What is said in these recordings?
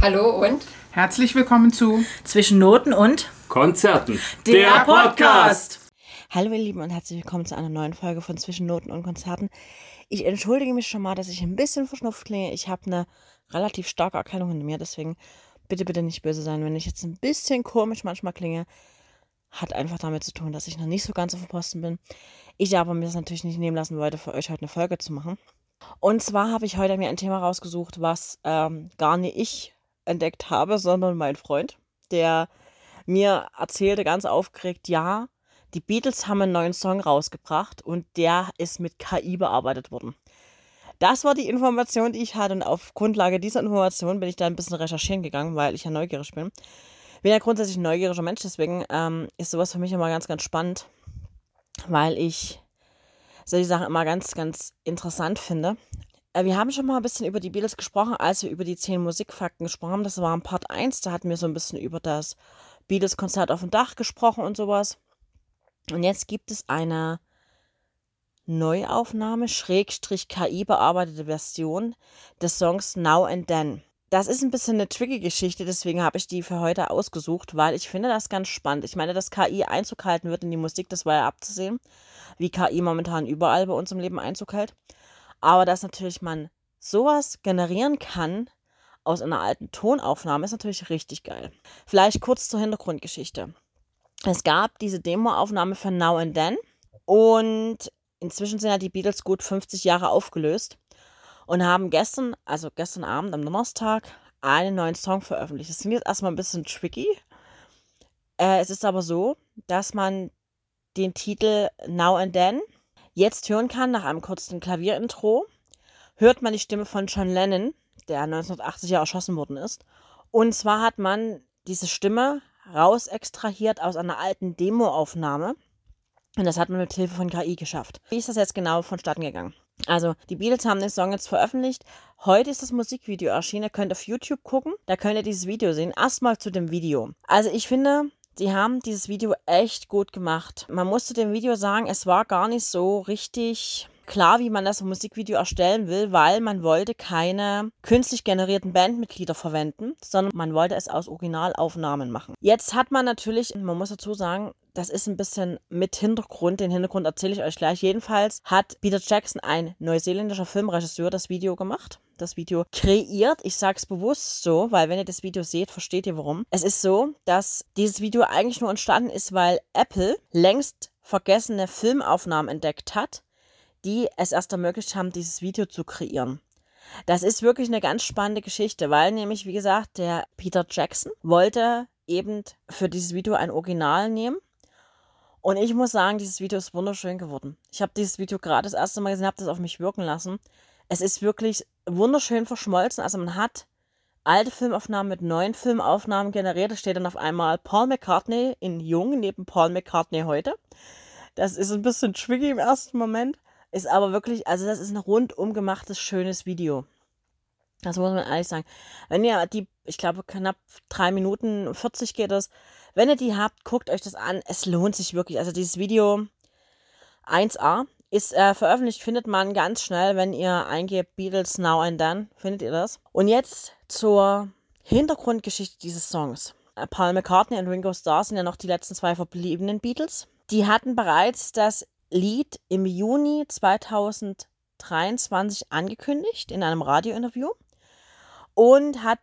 Hallo und Herzlich willkommen zu Zwischen Noten und Konzerten. Der Podcast. Hallo ihr Lieben und herzlich willkommen zu einer neuen Folge von Zwischen Noten und Konzerten. Ich entschuldige mich schon mal, dass ich ein bisschen verschnupft klinge. Ich habe eine relativ starke Erkältung hinter mir, deswegen bitte, bitte nicht böse sein, wenn ich jetzt ein bisschen komisch manchmal klinge. Hat einfach damit zu tun, dass ich noch nicht so ganz auf dem Posten bin. Ich aber mir das natürlich nicht nehmen lassen wollte, für euch heute eine Folge zu machen. Und zwar habe ich heute mir ein Thema rausgesucht, was ähm, gar nicht ich entdeckt habe, sondern mein Freund, der mir erzählte ganz aufgeregt, ja, die Beatles haben einen neuen Song rausgebracht und der ist mit KI bearbeitet worden. Das war die Information, die ich hatte und auf Grundlage dieser Information bin ich da ein bisschen recherchieren gegangen, weil ich ja neugierig bin. Bin ja grundsätzlich ein neugieriger Mensch, deswegen ähm, ist sowas für mich immer ganz, ganz spannend, weil ich solche Sachen immer ganz, ganz interessant finde. Äh, wir haben schon mal ein bisschen über die Beatles gesprochen, als wir über die 10 Musikfakten gesprochen haben. Das war in Part 1, da hatten wir so ein bisschen über das Beatles-Konzert auf dem Dach gesprochen und sowas. Und jetzt gibt es eine Neuaufnahme, Schrägstrich KI bearbeitete Version des Songs Now and Then. Das ist ein bisschen eine tricky Geschichte, deswegen habe ich die für heute ausgesucht, weil ich finde das ganz spannend. Ich meine, dass KI Einzug halten wird in die Musik, das war ja abzusehen, wie KI momentan überall bei uns im Leben Einzug hält. Aber dass natürlich man sowas generieren kann aus einer alten Tonaufnahme, ist natürlich richtig geil. Vielleicht kurz zur Hintergrundgeschichte. Es gab diese Demoaufnahme von Now and Then und inzwischen sind ja die Beatles gut 50 Jahre aufgelöst und haben gestern, also gestern Abend am Donnerstag, einen neuen Song veröffentlicht. Das klingt jetzt erstmal ein bisschen tricky. Äh, es ist aber so, dass man den Titel Now and Then jetzt hören kann, nach einem kurzen Klavierintro, hört man die Stimme von John Lennon, der 1980 ja erschossen worden ist. Und zwar hat man diese Stimme raus extrahiert aus einer alten Demoaufnahme. Und das hat man mit Hilfe von KI geschafft. Wie ist das jetzt genau vonstatten gegangen? Also, die Beatles haben den Song jetzt veröffentlicht. Heute ist das Musikvideo erschienen. Ihr könnt auf YouTube gucken. Da könnt ihr dieses Video sehen. Erstmal zu dem Video. Also, ich finde, die haben dieses Video echt gut gemacht. Man musste dem Video sagen, es war gar nicht so richtig klar, wie man das Musikvideo erstellen will, weil man wollte keine künstlich generierten Bandmitglieder verwenden, sondern man wollte es aus Originalaufnahmen machen. Jetzt hat man natürlich, man muss dazu sagen, das ist ein bisschen mit Hintergrund. Den Hintergrund erzähle ich euch gleich. Jedenfalls hat Peter Jackson, ein neuseeländischer Filmregisseur, das Video gemacht. Das Video kreiert. Ich sage es bewusst so, weil wenn ihr das Video seht, versteht ihr warum. Es ist so, dass dieses Video eigentlich nur entstanden ist, weil Apple längst vergessene Filmaufnahmen entdeckt hat die es erst ermöglicht haben, dieses Video zu kreieren. Das ist wirklich eine ganz spannende Geschichte, weil nämlich, wie gesagt, der Peter Jackson wollte eben für dieses Video ein Original nehmen. Und ich muss sagen, dieses Video ist wunderschön geworden. Ich habe dieses Video gerade das erste Mal gesehen, habe das auf mich wirken lassen. Es ist wirklich wunderschön verschmolzen. Also man hat alte Filmaufnahmen mit neuen Filmaufnahmen generiert. Da steht dann auf einmal Paul McCartney in Jung neben Paul McCartney heute. Das ist ein bisschen tricky im ersten Moment. Ist aber wirklich, also das ist ein rundum gemachtes, schönes Video. Das muss man ehrlich sagen. Wenn ihr die, ich glaube, knapp drei Minuten 40 geht das. Wenn ihr die habt, guckt euch das an. Es lohnt sich wirklich. Also dieses Video 1a ist äh, veröffentlicht, findet man ganz schnell, wenn ihr eingebt Beatles Now and Then, findet ihr das. Und jetzt zur Hintergrundgeschichte dieses Songs. Äh, Paul McCartney und Ringo Starr sind ja noch die letzten zwei verbliebenen Beatles. Die hatten bereits das Lied im Juni 2023 angekündigt in einem Radiointerview und hat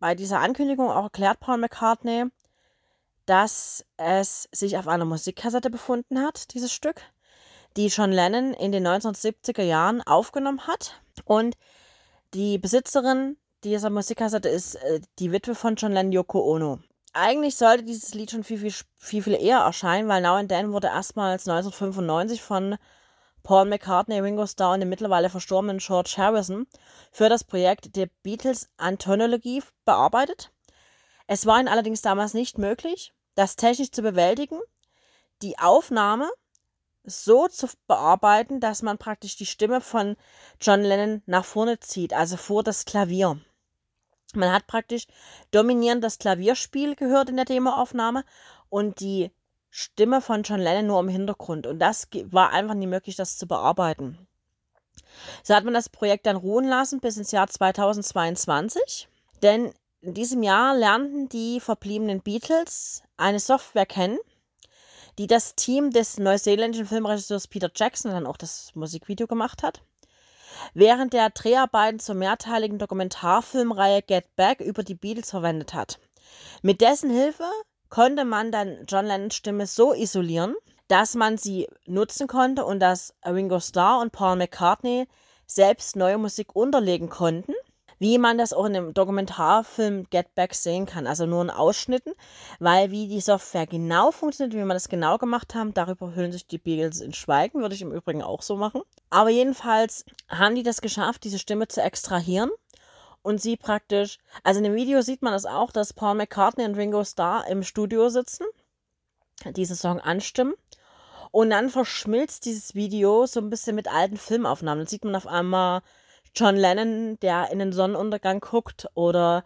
bei dieser Ankündigung auch erklärt, Paul McCartney, dass es sich auf einer Musikkassette befunden hat, dieses Stück, die John Lennon in den 1970er Jahren aufgenommen hat. Und die Besitzerin dieser Musikkassette ist äh, die Witwe von John Lennon, Yoko Ono eigentlich sollte dieses Lied schon viel, viel, viel, viel eher erscheinen, weil Now and Then wurde erstmals 1995 von Paul McCartney, Ringo Starr und dem mittlerweile verstorbenen George Harrison für das Projekt der Beatles Anthology bearbeitet. Es war ihnen allerdings damals nicht möglich, das technisch zu bewältigen, die Aufnahme so zu bearbeiten, dass man praktisch die Stimme von John Lennon nach vorne zieht, also vor das Klavier. Man hat praktisch dominierend das Klavierspiel gehört in der Demoaufnahme und die Stimme von John Lennon nur im Hintergrund. Und das war einfach nicht möglich, das zu bearbeiten. So hat man das Projekt dann ruhen lassen bis ins Jahr 2022. Denn in diesem Jahr lernten die verbliebenen Beatles eine Software kennen, die das Team des neuseeländischen Filmregisseurs Peter Jackson dann auch das Musikvideo gemacht hat. Während der Dreharbeiten zur mehrteiligen Dokumentarfilmreihe Get Back über die Beatles verwendet hat. Mit dessen Hilfe konnte man dann John Lennons Stimme so isolieren, dass man sie nutzen konnte und dass Ringo Starr und Paul McCartney selbst neue Musik unterlegen konnten wie man das auch in dem Dokumentarfilm Get Back sehen kann. Also nur in Ausschnitten, weil wie die Software genau funktioniert, wie man das genau gemacht haben, darüber hüllen sich die Beagles in Schweigen, würde ich im Übrigen auch so machen. Aber jedenfalls haben die das geschafft, diese Stimme zu extrahieren und sie praktisch, also in dem Video sieht man das auch, dass Paul McCartney und Ringo Starr im Studio sitzen, diesen Song anstimmen. Und dann verschmilzt dieses Video so ein bisschen mit alten Filmaufnahmen. Dann sieht man auf einmal John Lennon, der in den Sonnenuntergang guckt, oder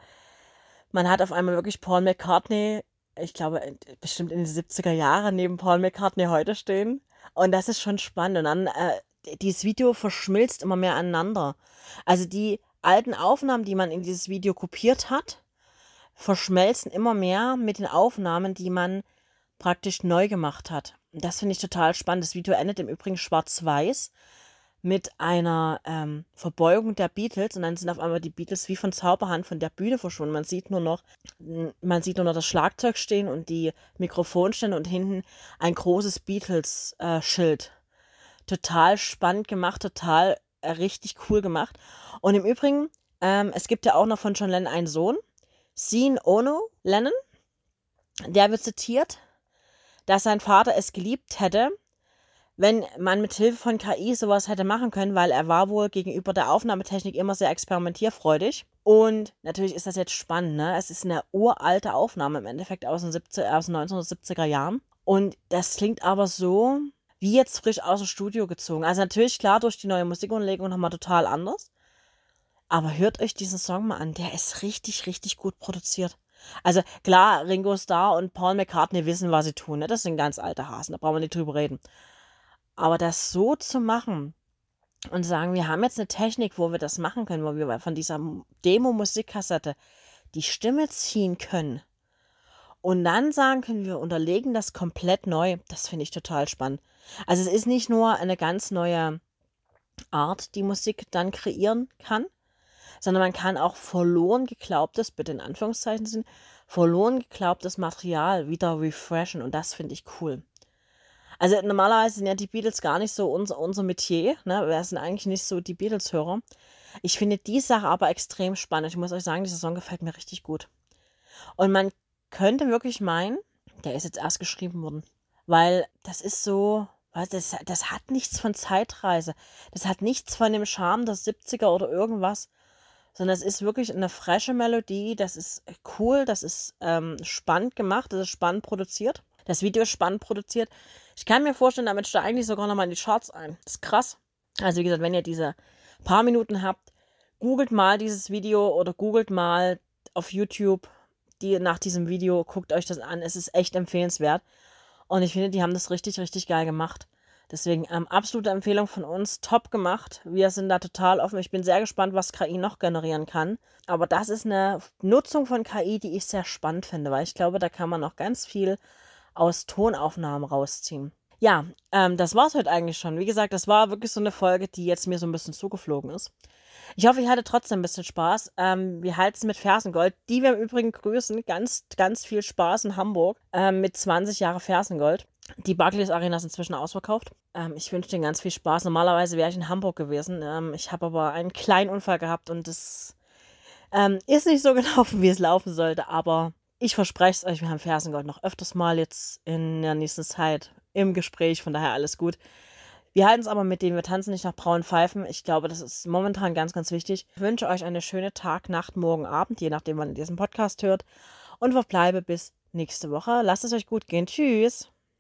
man hat auf einmal wirklich Paul McCartney, ich glaube, bestimmt in den 70er Jahren neben Paul McCartney heute stehen. Und das ist schon spannend. Und dann, äh, dieses Video verschmilzt immer mehr aneinander. Also die alten Aufnahmen, die man in dieses Video kopiert hat, verschmelzen immer mehr mit den Aufnahmen, die man praktisch neu gemacht hat. Das finde ich total spannend. Das Video endet im Übrigen schwarz-weiß mit einer ähm, Verbeugung der Beatles und dann sind auf einmal die Beatles wie von Zauberhand von der Bühne verschwunden. Man sieht nur noch, man sieht nur noch das Schlagzeug stehen und die Mikrofonstände und hinten ein großes Beatles-Schild. Äh, total spannend gemacht, total äh, richtig cool gemacht. Und im Übrigen, ähm, es gibt ja auch noch von John Lennon einen Sohn, Sean Ono Lennon. Der wird zitiert, dass sein Vater es geliebt hätte, wenn man mit Hilfe von KI sowas hätte machen können, weil er war wohl gegenüber der Aufnahmetechnik immer sehr experimentierfreudig. Und natürlich ist das jetzt spannend, ne? Es ist eine uralte Aufnahme im Endeffekt aus den, 70, aus den 1970er Jahren. Und das klingt aber so wie jetzt frisch aus dem Studio gezogen. Also natürlich klar durch die neue Musikunterlegung nochmal total anders. Aber hört euch diesen Song mal an, der ist richtig, richtig gut produziert. Also klar, Ringo Starr und Paul McCartney wissen, was sie tun. Ne? Das sind ganz alte Hasen, da brauchen wir nicht drüber reden. Aber das so zu machen und sagen, wir haben jetzt eine Technik, wo wir das machen können, wo wir von dieser Demo-Musikkassette die Stimme ziehen können und dann sagen können, wir unterlegen das komplett neu, das finde ich total spannend. Also es ist nicht nur eine ganz neue Art, die Musik dann kreieren kann, sondern man kann auch verloren geglaubtes, bitte in Anführungszeichen sind, verloren geglaubtes Material wieder refreshen und das finde ich cool. Also normalerweise sind ja die Beatles gar nicht so unser, unser Metier. Ne? Wir sind eigentlich nicht so die Beatles-Hörer. Ich finde die Sache aber extrem spannend. Ich muss euch sagen, dieser Song gefällt mir richtig gut. Und man könnte wirklich meinen, der ist jetzt erst geschrieben worden. Weil das ist so, das, das hat nichts von Zeitreise. Das hat nichts von dem Charme der 70er oder irgendwas. Sondern es ist wirklich eine frische Melodie. Das ist cool, das ist ähm, spannend gemacht, das ist spannend produziert. Das Video spannend produziert. Ich kann mir vorstellen, damit steigt eigentlich sogar nochmal in die Charts ein. Das ist krass. Also wie gesagt, wenn ihr diese paar Minuten habt, googelt mal dieses Video oder googelt mal auf YouTube die nach diesem Video, guckt euch das an. Es ist echt empfehlenswert. Und ich finde, die haben das richtig, richtig geil gemacht. Deswegen ähm, absolute Empfehlung von uns. Top gemacht. Wir sind da total offen. Ich bin sehr gespannt, was KI noch generieren kann. Aber das ist eine Nutzung von KI, die ich sehr spannend finde, weil ich glaube, da kann man noch ganz viel aus Tonaufnahmen rausziehen. Ja, ähm, das war es heute eigentlich schon. Wie gesagt, das war wirklich so eine Folge, die jetzt mir so ein bisschen zugeflogen ist. Ich hoffe, ich hatte trotzdem ein bisschen Spaß. Ähm, wir halten mit Fersengold, die wir im Übrigen grüßen. Ganz, ganz viel Spaß in Hamburg ähm, mit 20 Jahre Fersengold. Die Barclays Arena ist inzwischen ausverkauft. Ähm, ich wünsche dir ganz viel Spaß. Normalerweise wäre ich in Hamburg gewesen. Ähm, ich habe aber einen kleinen Unfall gehabt und es ähm, ist nicht so gelaufen, wie es laufen sollte. Aber ich verspreche es euch, wir haben Fersengold noch öfters mal jetzt in der nächsten Zeit im Gespräch, von daher alles gut. Wir halten es aber mit dem, wir tanzen nicht nach braunen Pfeifen. Ich glaube, das ist momentan ganz, ganz wichtig. Ich wünsche euch eine schöne Tag, Nacht, Morgen, Abend, je nachdem, wann ihr diesen Podcast hört. Und verbleibe bis nächste Woche. Lasst es euch gut gehen. Tschüss.